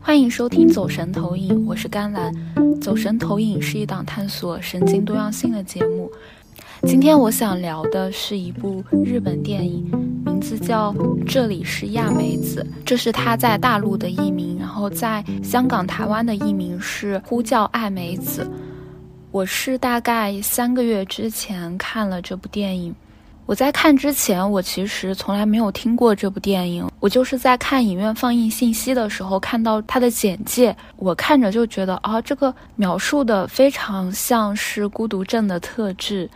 欢迎收听《走神投影》，我是甘蓝。《走神投影》是一档探索神经多样性的节目。今天我想聊的是一部日本电影，名字叫《这里是亚美子》，这是他在大陆的译名，然后在香港、台湾的译名是《呼叫爱美子》。我是大概三个月之前看了这部电影。我在看之前，我其实从来没有听过这部电影。我就是在看影院放映信息的时候看到它的简介，我看着就觉得啊，这个描述的非常像是孤独症的特质，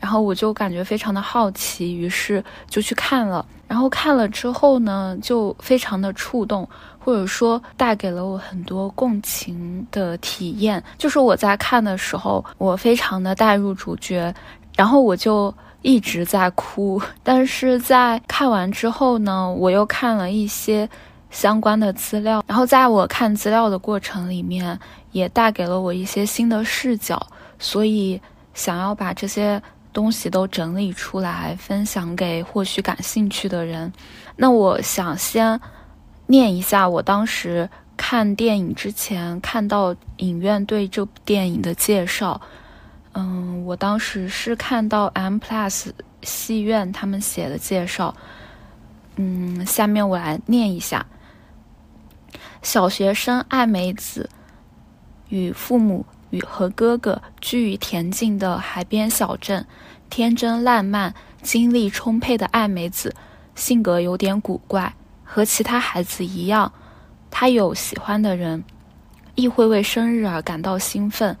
然后我就感觉非常的好奇，于是就去看了。然后看了之后呢，就非常的触动，或者说带给了我很多共情的体验。就是我在看的时候，我非常的带入主角，然后我就。一直在哭，但是在看完之后呢，我又看了一些相关的资料，然后在我看资料的过程里面，也带给了我一些新的视角，所以想要把这些东西都整理出来，分享给或许感兴趣的人。那我想先念一下我当时看电影之前看到影院对这部电影的介绍。嗯，我当时是看到 M Plus 戏院他们写的介绍。嗯，下面我来念一下：小学生爱美子与父母与和哥哥居于恬静的海边小镇。天真烂漫、精力充沛的爱美子，性格有点古怪，和其他孩子一样，她有喜欢的人，亦会为生日而感到兴奋。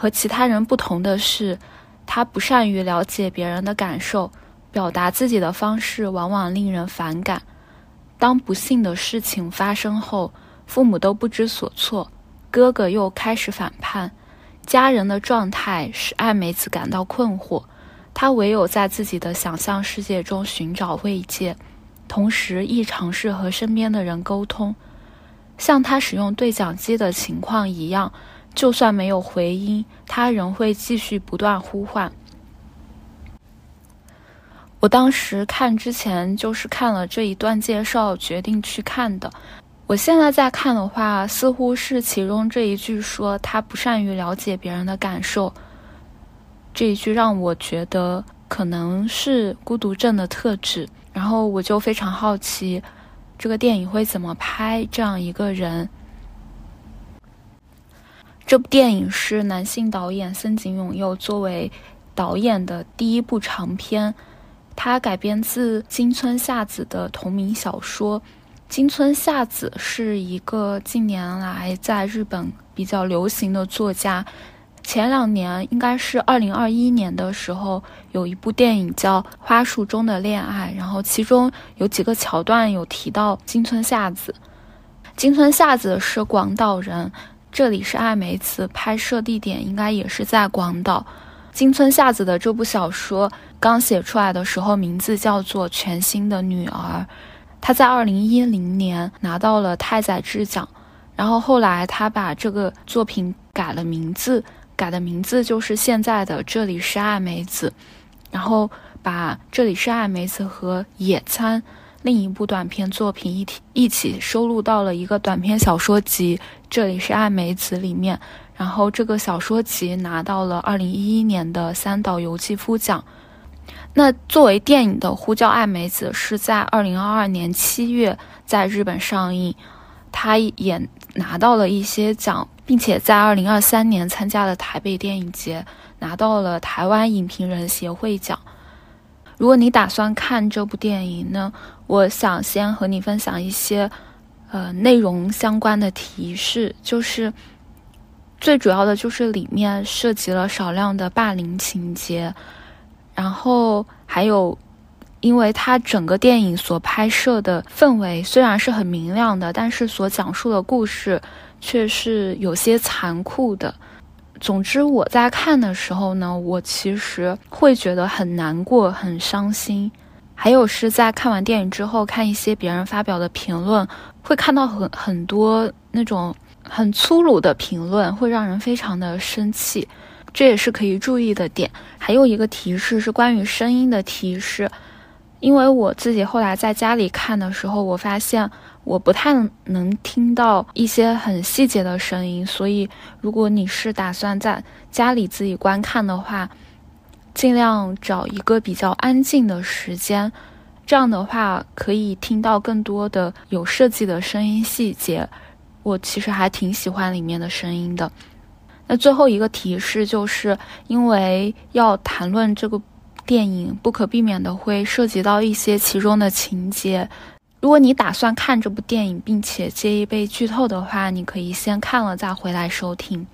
和其他人不同的是，他不善于了解别人的感受，表达自己的方式往往令人反感。当不幸的事情发生后，父母都不知所措，哥哥又开始反叛，家人的状态使爱美子感到困惑。她唯有在自己的想象世界中寻找慰藉，同时亦尝试和身边的人沟通，像她使用对讲机的情况一样。就算没有回音，他仍会继续不断呼唤。我当时看之前就是看了这一段介绍，决定去看的。我现在在看的话，似乎是其中这一句说他不善于了解别人的感受，这一句让我觉得可能是孤独症的特质。然后我就非常好奇，这个电影会怎么拍这样一个人。这部电影是男性导演森井勇佑作为导演的第一部长片，它改编自金村夏子的同名小说。金村夏子是一个近年来在日本比较流行的作家。前两年，应该是二零二一年的时候，有一部电影叫《花束中的恋爱》，然后其中有几个桥段有提到金村夏子。金村夏子是广岛人。这里是爱梅子拍摄地点，应该也是在广岛。金村夏子的这部小说刚写出来的时候，名字叫做《全新的女儿》。她在二零一零年拿到了太宰治奖，然后后来她把这个作品改了名字，改的名字就是现在的《这里是爱梅子》，然后把《这里是爱梅子》和《野餐》。另一部短片作品一体一起收录到了一个短篇小说集，这里是爱美子里面。然后这个小说集拿到了二零一一年的三岛由纪夫奖。那作为电影的《呼叫爱美子》是在二零二二年七月在日本上映，它也拿到了一些奖，并且在二零二三年参加了台北电影节，拿到了台湾影评人协会奖。如果你打算看这部电影呢，我想先和你分享一些，呃，内容相关的提示，就是最主要的就是里面涉及了少量的霸凌情节，然后还有，因为它整个电影所拍摄的氛围虽然是很明亮的，但是所讲述的故事却是有些残酷的。总之，我在看的时候呢，我其实会觉得很难过、很伤心。还有是在看完电影之后，看一些别人发表的评论，会看到很很多那种很粗鲁的评论，会让人非常的生气。这也是可以注意的点。还有一个提示是关于声音的提示，因为我自己后来在家里看的时候，我发现我不太能听到一些很细节的声音，所以如果你是打算在家里自己观看的话，尽量找一个比较安静的时间，这样的话可以听到更多的有设计的声音细节。我其实还挺喜欢里面的声音的。那最后一个提示就是，因为要谈论这个电影，不可避免的会涉及到一些其中的情节。如果你打算看这部电影，并且介意被剧透的话，你可以先看了再回来收听。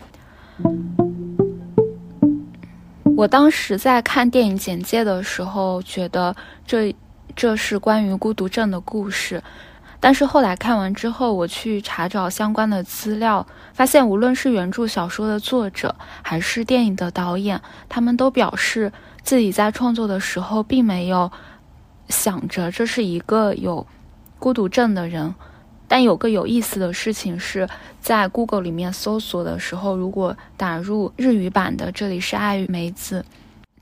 我当时在看电影简介的时候，觉得这这是关于孤独症的故事，但是后来看完之后，我去查找相关的资料，发现无论是原著小说的作者，还是电影的导演，他们都表示自己在创作的时候并没有想着这是一个有孤独症的人。但有个有意思的事情是，在 Google 里面搜索的时候，如果打入日语版的“这里是爱与梅子”，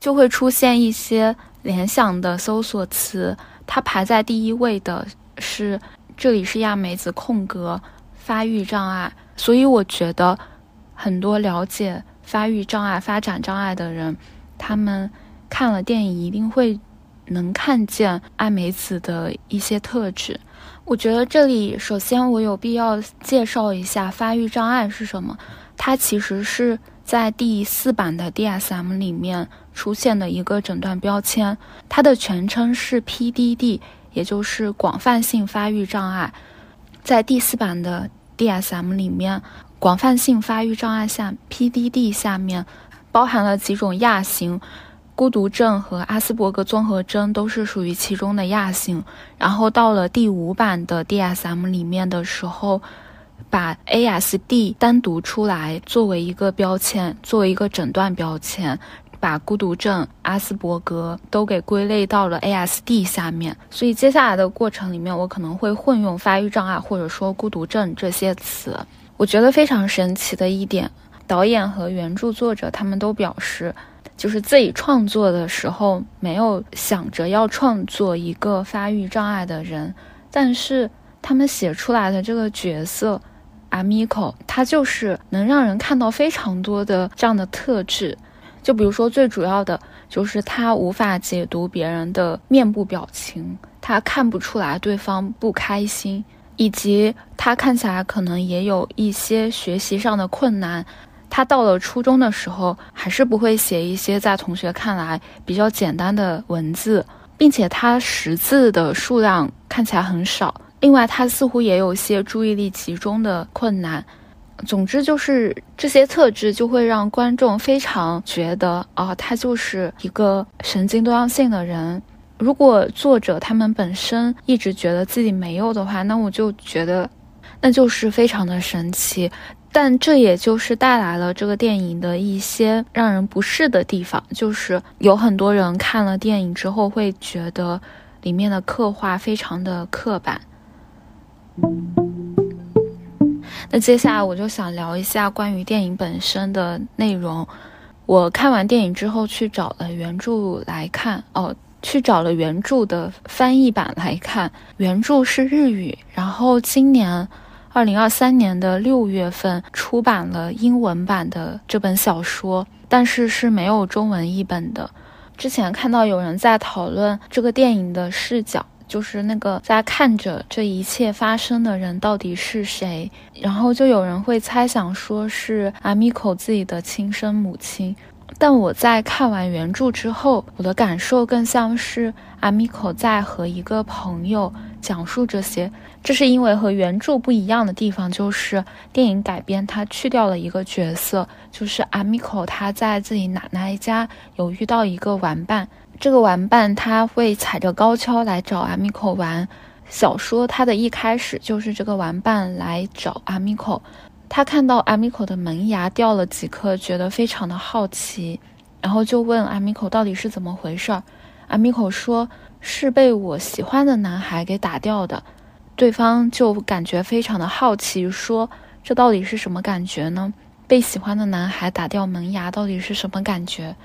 就会出现一些联想的搜索词。它排在第一位的是“这里是亚梅子空格发育障碍”，所以我觉得很多了解发育障碍、发展障碍的人，他们看了电影一定会能看见爱梅子的一些特质。我觉得这里首先我有必要介绍一下发育障碍是什么。它其实是在第四版的 DSM 里面出现的一个诊断标签，它的全称是 PDD，也就是广泛性发育障碍。在第四版的 DSM 里面，广泛性发育障碍下 PDD 下面包含了几种亚型。孤独症和阿斯伯格综合征都是属于其中的亚型，然后到了第五版的 DSM 里面的时候，把 ASD 单独出来作为一个标签，作为一个诊断标签，把孤独症、阿斯伯格都给归类到了 ASD 下面。所以接下来的过程里面，我可能会混用发育障碍或者说孤独症这些词。我觉得非常神奇的一点，导演和原著作者他们都表示。就是自己创作的时候没有想着要创作一个发育障碍的人，但是他们写出来的这个角色阿米可，他就是能让人看到非常多的这样的特质。就比如说最主要的就是他无法解读别人的面部表情，他看不出来对方不开心，以及他看起来可能也有一些学习上的困难。他到了初中的时候，还是不会写一些在同学看来比较简单的文字，并且他识字的数量看起来很少。另外，他似乎也有些注意力集中的困难。总之，就是这些特质就会让观众非常觉得，哦，他就是一个神经多样性的人。如果作者他们本身一直觉得自己没有的话，那我就觉得，那就是非常的神奇。但这也就是带来了这个电影的一些让人不适的地方，就是有很多人看了电影之后会觉得里面的刻画非常的刻板。那接下来我就想聊一下关于电影本身的内容。我看完电影之后去找了原著来看，哦，去找了原著的翻译版来看。原著是日语，然后今年。二零二三年的六月份出版了英文版的这本小说，但是是没有中文译本的。之前看到有人在讨论这个电影的视角，就是那个在看着这一切发生的人到底是谁，然后就有人会猜想说是阿米口自己的亲生母亲。但我在看完原著之后，我的感受更像是阿米口在和一个朋友讲述这些。这是因为和原著不一样的地方，就是电影改编它去掉了一个角色，就是阿米口他在自己奶奶家有遇到一个玩伴，这个玩伴他会踩着高跷来找阿米口玩。小说它的一开始就是这个玩伴来找阿米口，他看到阿米口的门牙掉了几颗，觉得非常的好奇，然后就问阿米口到底是怎么回事儿。阿米口说是被我喜欢的男孩给打掉的。对方就感觉非常的好奇，说：“这到底是什么感觉呢？被喜欢的男孩打掉门牙到底是什么感觉？”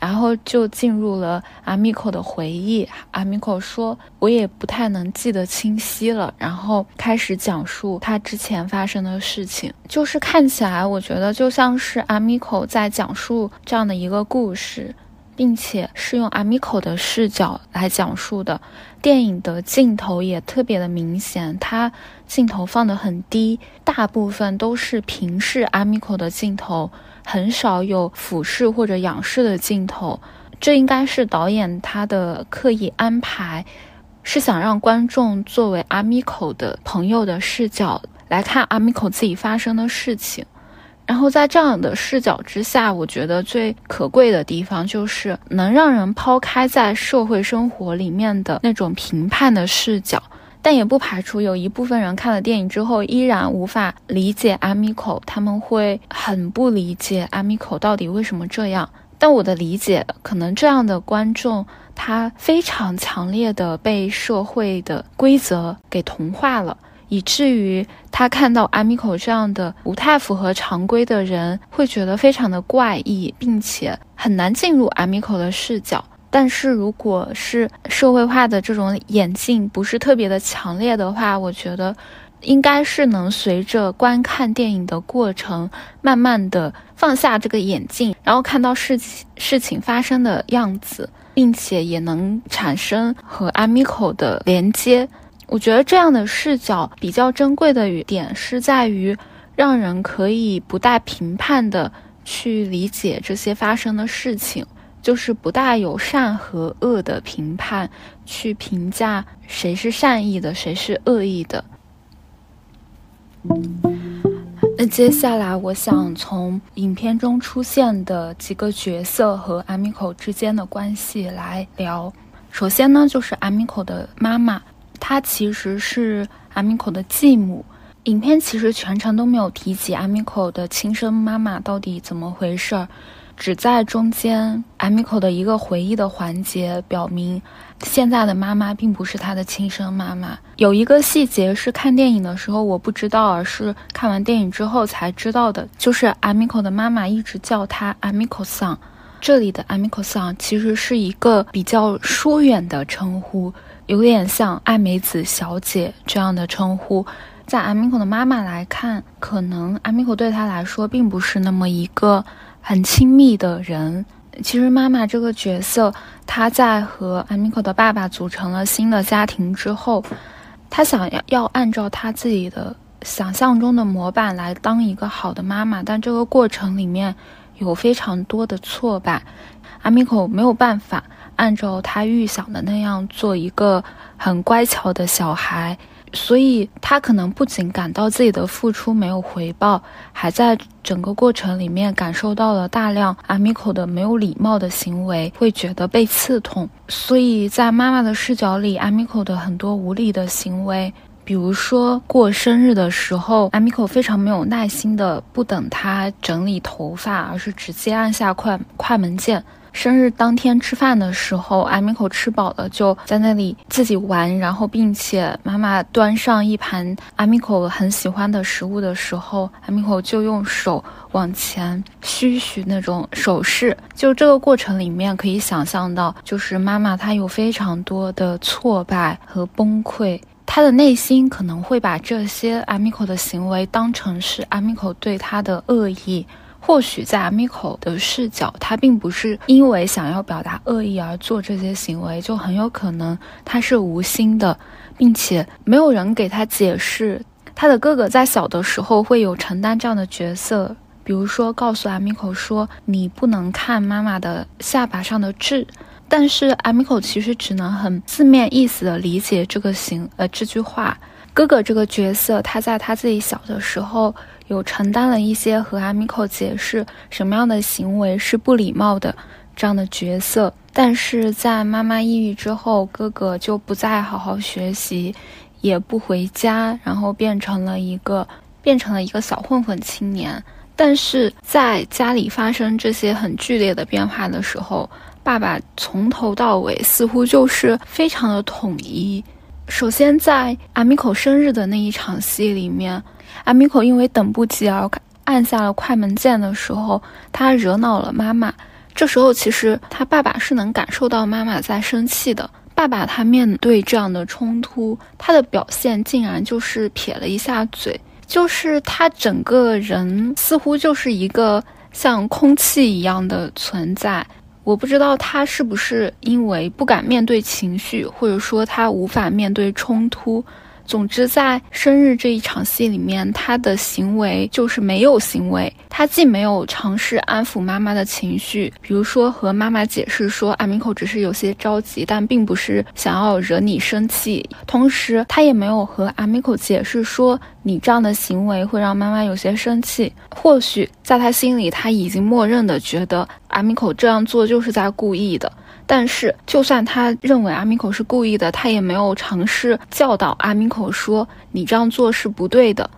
然后就进入了阿米口的回忆。阿米口说：“我也不太能记得清晰了。”然后开始讲述他之前发生的事情。就是看起来，我觉得就像是阿米口在讲述这样的一个故事，并且是用阿米口的视角来讲述的。电影的镜头也特别的明显，它镜头放得很低，大部分都是平视阿米口的镜头。很少有俯视或者仰视的镜头，这应该是导演他的刻意安排，是想让观众作为阿米口的朋友的视角来看阿米口自己发生的事情。然后在这样的视角之下，我觉得最可贵的地方就是能让人抛开在社会生活里面的那种评判的视角。但也不排除有一部分人看了电影之后依然无法理解阿米口，他们会很不理解阿米口到底为什么这样。但我的理解，可能这样的观众他非常强烈的被社会的规则给同化了，以至于他看到阿米口这样的不太符合常规的人，会觉得非常的怪异，并且很难进入阿米口的视角。但是，如果是社会化的这种眼镜不是特别的强烈的话，我觉得应该是能随着观看电影的过程，慢慢的放下这个眼镜，然后看到事情事情发生的样子，并且也能产生和阿米口的连接。我觉得这样的视角比较珍贵的点是在于，让人可以不带评判的去理解这些发生的事情。就是不大有善和恶的评判，去评价谁是善意的，谁是恶意的。那接下来，我想从影片中出现的几个角色和阿米口之间的关系来聊。首先呢，就是阿米口的妈妈，她其实是阿米口的继母。影片其实全程都没有提及阿米口的亲生妈妈到底怎么回事儿。只在中间阿米口的一个回忆的环节表明，现在的妈妈并不是他的亲生妈妈。有一个细节是看电影的时候我不知道，而是看完电影之后才知道的，就是阿米口的妈妈一直叫他阿米口桑。这里的阿米口桑其实是一个比较疏远的称呼，有点像爱美子小姐这样的称呼。在阿米可的妈妈来看，可能阿米可对她来说并不是那么一个。很亲密的人，其实妈妈这个角色，她在和阿米可的爸爸组成了新的家庭之后，她想要要按照她自己的想象中的模板来当一个好的妈妈，但这个过程里面有非常多的挫败，阿米可没有办法按照他预想的那样做一个很乖巧的小孩。所以，他可能不仅感到自己的付出没有回报，还在整个过程里面感受到了大量阿米口的没有礼貌的行为，会觉得被刺痛。所以在妈妈的视角里，阿米口的很多无理的行为，比如说过生日的时候，阿米口非常没有耐心的不等他整理头发，而是直接按下快快门键。生日当天吃饭的时候，阿米口吃饱了就在那里自己玩，然后并且妈妈端上一盘阿米口很喜欢的食物的时候，阿米口就用手往前嘘嘘那种手势。就这个过程里面可以想象到，就是妈妈她有非常多的挫败和崩溃，她的内心可能会把这些阿米口的行为当成是阿米口对她的恶意。或许在阿米口的视角，他并不是因为想要表达恶意而做这些行为，就很有可能他是无心的，并且没有人给他解释。他的哥哥在小的时候会有承担这样的角色，比如说告诉阿米口说：“你不能看妈妈的下巴上的痣。”但是阿米口其实只能很字面意思的理解这个行呃这句话。哥哥这个角色，他在他自己小的时候。有承担了一些和阿米口解释什么样的行为是不礼貌的这样的角色，但是在妈妈抑郁之后，哥哥就不再好好学习，也不回家，然后变成了一个变成了一个小混混青年。但是在家里发生这些很剧烈的变化的时候，爸爸从头到尾似乎就是非常的统一。首先在阿米口生日的那一场戏里面。阿米口因为等不及而按下了快门键的时候，他惹恼了妈妈。这时候其实他爸爸是能感受到妈妈在生气的。爸爸他面对这样的冲突，他的表现竟然就是撇了一下嘴，就是他整个人似乎就是一个像空气一样的存在。我不知道他是不是因为不敢面对情绪，或者说他无法面对冲突。总之，在生日这一场戏里面，他的行为就是没有行为。他既没有尝试安抚妈妈的情绪，比如说和妈妈解释说阿米口只是有些着急，但并不是想要惹你生气。同时，他也没有和阿米口解释说你这样的行为会让妈妈有些生气。或许在他心里，他已经默认的觉得阿米口这样做就是在故意的。但是，就算他认为阿米口是故意的，他也没有尝试教导阿米口说你这样做是不对的。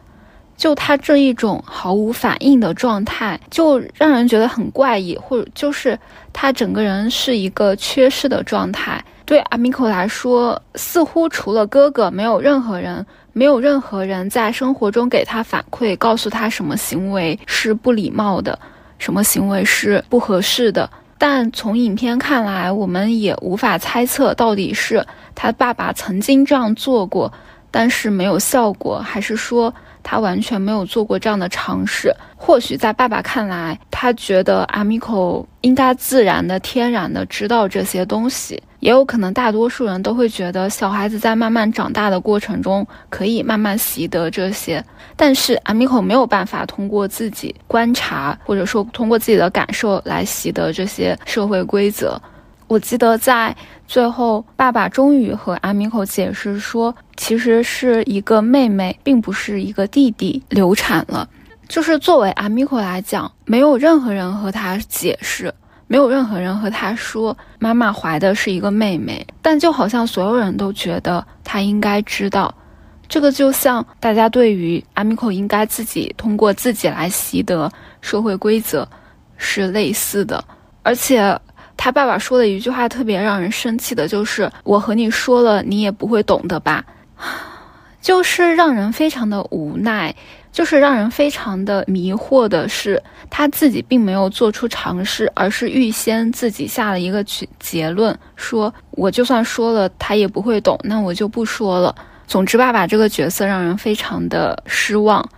就他这一种毫无反应的状态，就让人觉得很怪异，或者就是他整个人是一个缺失的状态。对阿米口来说，似乎除了哥哥，没有任何人，没有任何人在生活中给他反馈，告诉他什么行为是不礼貌的，什么行为是不合适的。但从影片看来，我们也无法猜测到底是他爸爸曾经这样做过，但是没有效果，还是说他完全没有做过这样的尝试。或许在爸爸看来，他觉得阿米口应该自然的、天然的知道这些东西。也有可能，大多数人都会觉得小孩子在慢慢长大的过程中可以慢慢习得这些，但是阿米口没有办法通过自己观察或者说通过自己的感受来习得这些社会规则。我记得在最后，爸爸终于和阿米口解释说，其实是一个妹妹，并不是一个弟弟流产了。就是作为阿米口来讲，没有任何人和他解释。没有任何人和他说妈妈怀的是一个妹妹，但就好像所有人都觉得他应该知道，这个就像大家对于阿米口应该自己通过自己来习得社会规则是类似的。而且他爸爸说的一句话特别让人生气的就是“我和你说了，你也不会懂的吧”，就是让人非常的无奈。就是让人非常的迷惑的是，他自己并没有做出尝试，而是预先自己下了一个结结论，说我就算说了，他也不会懂，那我就不说了。总之，爸爸这个角色让人非常的失望。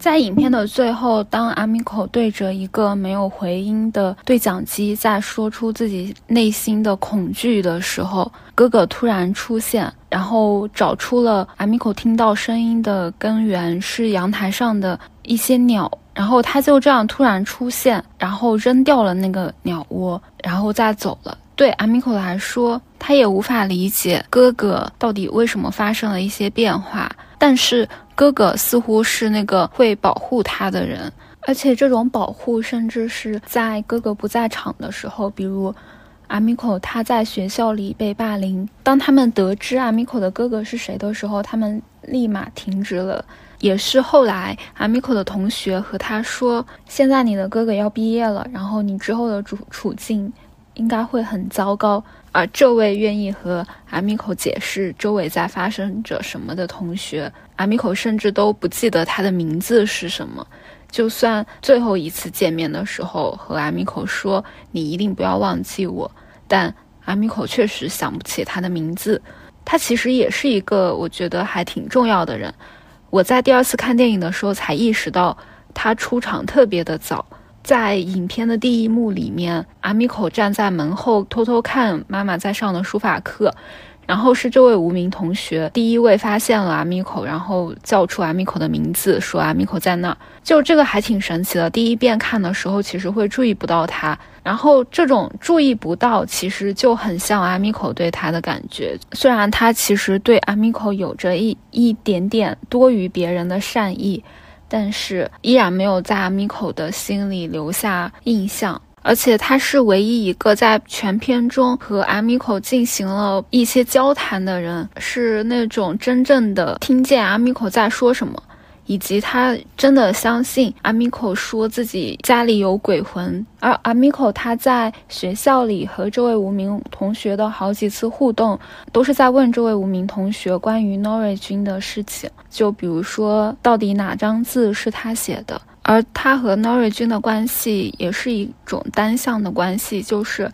在影片的最后，当阿米口对着一个没有回音的对讲机在说出自己内心的恐惧的时候，哥哥突然出现，然后找出了阿米口听到声音的根源是阳台上的一些鸟，然后他就这样突然出现，然后扔掉了那个鸟窝，然后再走了。对阿米口来说，他也无法理解哥哥到底为什么发生了一些变化，但是。哥哥似乎是那个会保护他的人，而且这种保护甚至是在哥哥不在场的时候，比如阿米口他在学校里被霸凌，当他们得知阿米口的哥哥是谁的时候，他们立马停止了。也是后来阿米口的同学和他说：“现在你的哥哥要毕业了，然后你之后的处处境应该会很糟糕。”而这位愿意和阿米口解释周围在发生着什么的同学，阿米口甚至都不记得他的名字是什么。就算最后一次见面的时候和阿米口说“你一定不要忘记我”，但阿米口确实想不起他的名字。他其实也是一个我觉得还挺重要的人。我在第二次看电影的时候才意识到，他出场特别的早。在影片的第一幕里面，阿米口站在门后偷偷看妈妈在上的书法课，然后是这位无名同学第一位发现了阿米口，然后叫出阿米口的名字，说阿米口在那儿。就这个还挺神奇的。第一遍看的时候，其实会注意不到他，然后这种注意不到，其实就很像阿米口对他的感觉。虽然他其实对阿米口有着一一点点多于别人的善意。但是依然没有在阿米口的心里留下印象，而且他是唯一一个在全片中和阿米口进行了一些交谈的人，是那种真正的听见阿米口在说什么。以及他真的相信阿米口说自己家里有鬼魂，而阿米口他在学校里和这位无名同学的好几次互动，都是在问这位无名同学关于 Nori 君的事情，就比如说到底哪张字是他写的，而他和 Nori 君的关系也是一种单向的关系，就是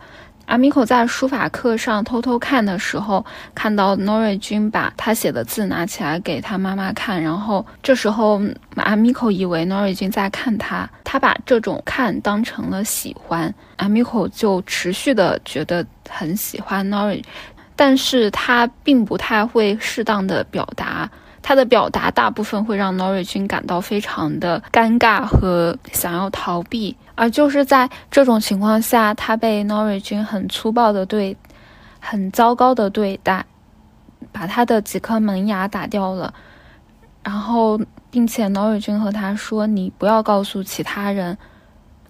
阿米口在书法课上偷偷看的时候，看到 Nori 君把他写的字拿起来给他妈妈看，然后这时候阿米口以为 Nori 君在看他，他把这种看当成了喜欢，阿米口就持续的觉得很喜欢 Nori，但是他并不太会适当的表达。他的表达大部分会让 Nori 君感到非常的尴尬和想要逃避，而就是在这种情况下，他被 Nori 君很粗暴的对，很糟糕的对待，把他的几颗门牙打掉了，然后并且 Nori 君和他说：“你不要告诉其他人。”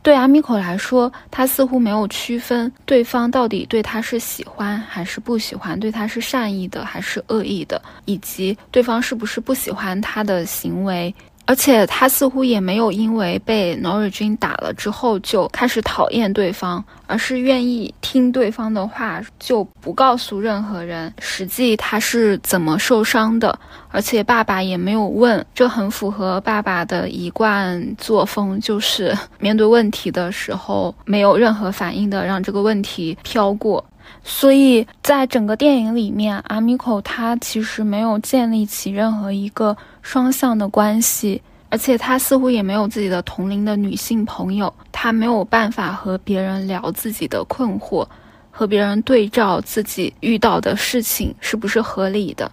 对阿米口来说，他似乎没有区分对方到底对他是喜欢还是不喜欢，对他是善意的还是恶意的，以及对方是不是不喜欢他的行为。而且他似乎也没有因为被 Nori 君打了之后就开始讨厌对方，而是愿意听对方的话，就不告诉任何人实际他是怎么受伤的。而且爸爸也没有问，这很符合爸爸的一贯作风，就是面对问题的时候没有任何反应的，让这个问题飘过。所以在整个电影里面，阿米口他其实没有建立起任何一个双向的关系，而且他似乎也没有自己的同龄的女性朋友，他没有办法和别人聊自己的困惑，和别人对照自己遇到的事情是不是合理的。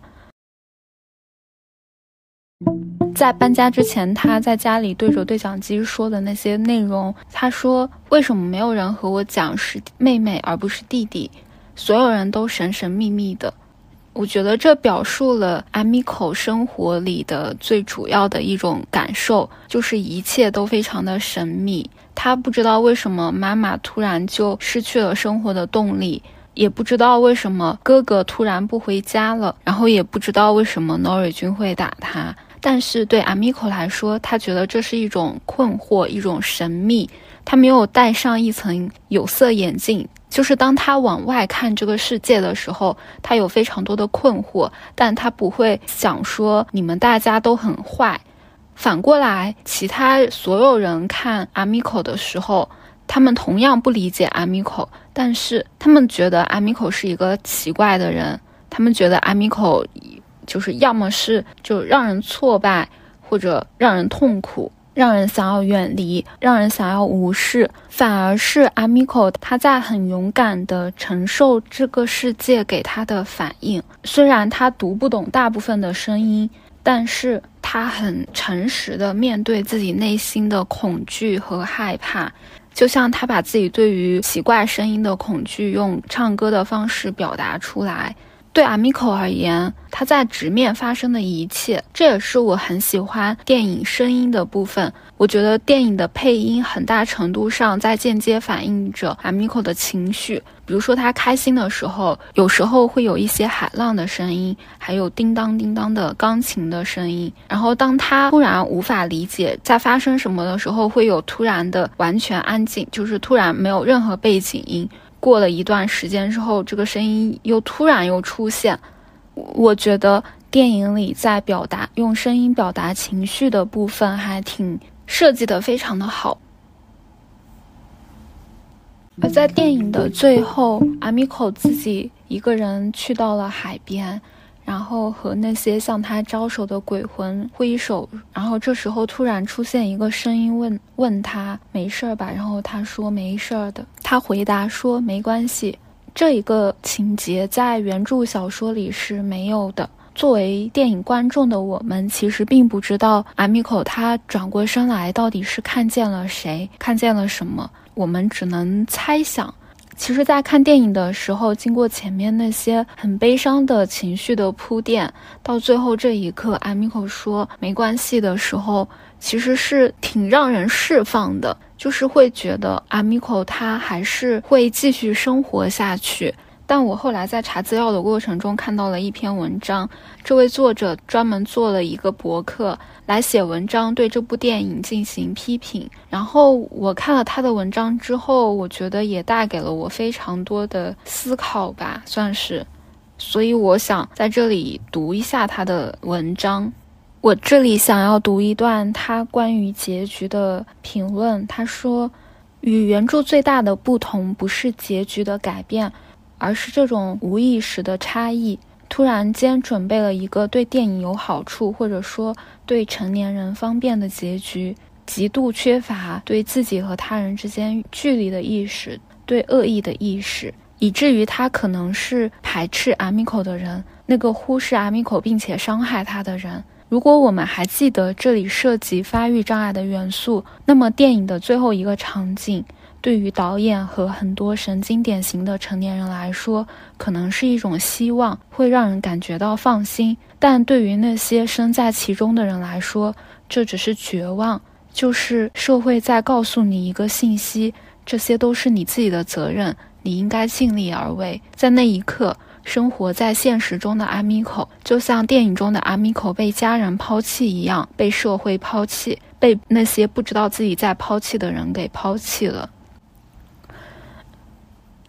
在搬家之前，他在家里对着对讲机说的那些内容，他说：“为什么没有人和我讲是妹妹而不是弟弟？”所有人都神神秘秘的，我觉得这表述了阿米口生活里的最主要的一种感受，就是一切都非常的神秘。他不知道为什么妈妈突然就失去了生活的动力，也不知道为什么哥哥突然不回家了，然后也不知道为什么 Nori 君会打他。但是对阿米口来说，他觉得这是一种困惑，一种神秘。他没有戴上一层有色眼镜。就是当他往外看这个世界的时候，他有非常多的困惑，但他不会想说你们大家都很坏。反过来，其他所有人看阿米口的时候，他们同样不理解阿米口，但是他们觉得阿米口是一个奇怪的人，他们觉得阿米口就是要么是就让人挫败，或者让人痛苦。让人想要远离，让人想要无视，反而是阿米口他在很勇敢的承受这个世界给他的反应。虽然他读不懂大部分的声音，但是他很诚实的面对自己内心的恐惧和害怕。就像他把自己对于奇怪声音的恐惧用唱歌的方式表达出来。对阿米口而言，他在直面发生的一切，这也是我很喜欢电影声音的部分。我觉得电影的配音很大程度上在间接反映着阿米口的情绪。比如说，他开心的时候，有时候会有一些海浪的声音，还有叮当叮当的钢琴的声音。然后，当他突然无法理解在发生什么的时候，会有突然的完全安静，就是突然没有任何背景音。过了一段时间之后，这个声音又突然又出现。我觉得电影里在表达用声音表达情绪的部分还挺设计的非常的好。而在电影的最后，阿米口自己一个人去到了海边。然后和那些向他招手的鬼魂挥手，然后这时候突然出现一个声音问问他没事儿吧？然后他说没事儿的。他回答说没关系。这一个情节在原著小说里是没有的。作为电影观众的我们，其实并不知道阿米口他转过身来到底是看见了谁，看见了什么，我们只能猜想。其实，在看电影的时候，经过前面那些很悲伤的情绪的铺垫，到最后这一刻，阿米口说没关系的时候，其实是挺让人释放的，就是会觉得阿米口他还是会继续生活下去。但我后来在查资料的过程中看到了一篇文章，这位作者专门做了一个博客来写文章，对这部电影进行批评。然后我看了他的文章之后，我觉得也带给了我非常多的思考吧，算是。所以我想在这里读一下他的文章。我这里想要读一段他关于结局的评论。他说：“与原著最大的不同不是结局的改变，而是这种无意识的差异。突然间准备了一个对电影有好处，或者说对成年人方便的结局，极度缺乏对自己和他人之间距离的意识，对恶意的意识，以至于他可能是排斥阿米口的人，那个忽视阿米口并且伤害他的人。”如果我们还记得这里涉及发育障碍的元素，那么电影的最后一个场景，对于导演和很多神经典型的成年人来说，可能是一种希望，会让人感觉到放心；但对于那些身在其中的人来说，这只是绝望，就是社会在告诉你一个信息：这些都是你自己的责任，你应该尽力而为。在那一刻。生活在现实中的阿米口，就像电影中的阿米口被家人抛弃一样，被社会抛弃，被那些不知道自己在抛弃的人给抛弃了。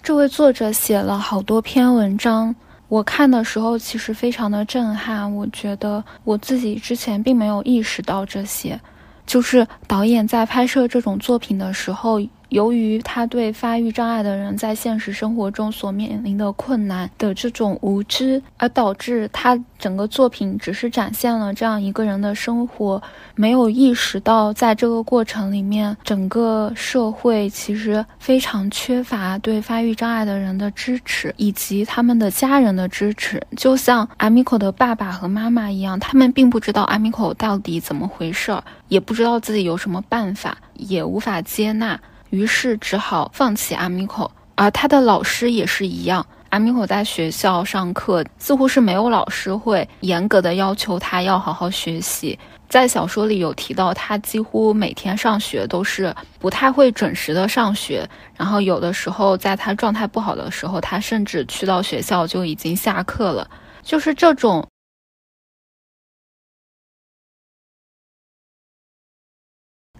这位作者写了好多篇文章，我看的时候其实非常的震撼。我觉得我自己之前并没有意识到这些，就是导演在拍摄这种作品的时候。由于他对发育障碍的人在现实生活中所面临的困难的这种无知，而导致他整个作品只是展现了这样一个人的生活，没有意识到在这个过程里面，整个社会其实非常缺乏对发育障碍的人的支持，以及他们的家人的支持。就像阿米口的爸爸和妈妈一样，他们并不知道阿米口到底怎么回事儿，也不知道自己有什么办法，也无法接纳。于是只好放弃阿米口，而他的老师也是一样。阿米口在学校上课，似乎是没有老师会严格的要求他要好好学习。在小说里有提到，他几乎每天上学都是不太会准时的上学，然后有的时候在他状态不好的时候，他甚至去到学校就已经下课了。就是这种。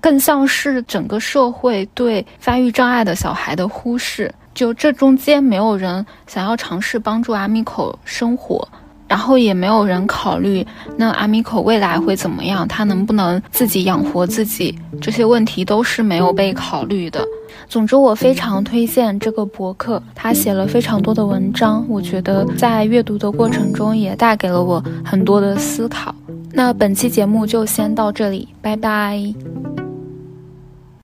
更像是整个社会对发育障碍的小孩的忽视，就这中间没有人想要尝试帮助阿米口生活，然后也没有人考虑那阿米口未来会怎么样，他能不能自己养活自己，这些问题都是没有被考虑的。总之，我非常推荐这个博客，他写了非常多的文章，我觉得在阅读的过程中也带给了我很多的思考。那本期节目就先到这里，拜拜。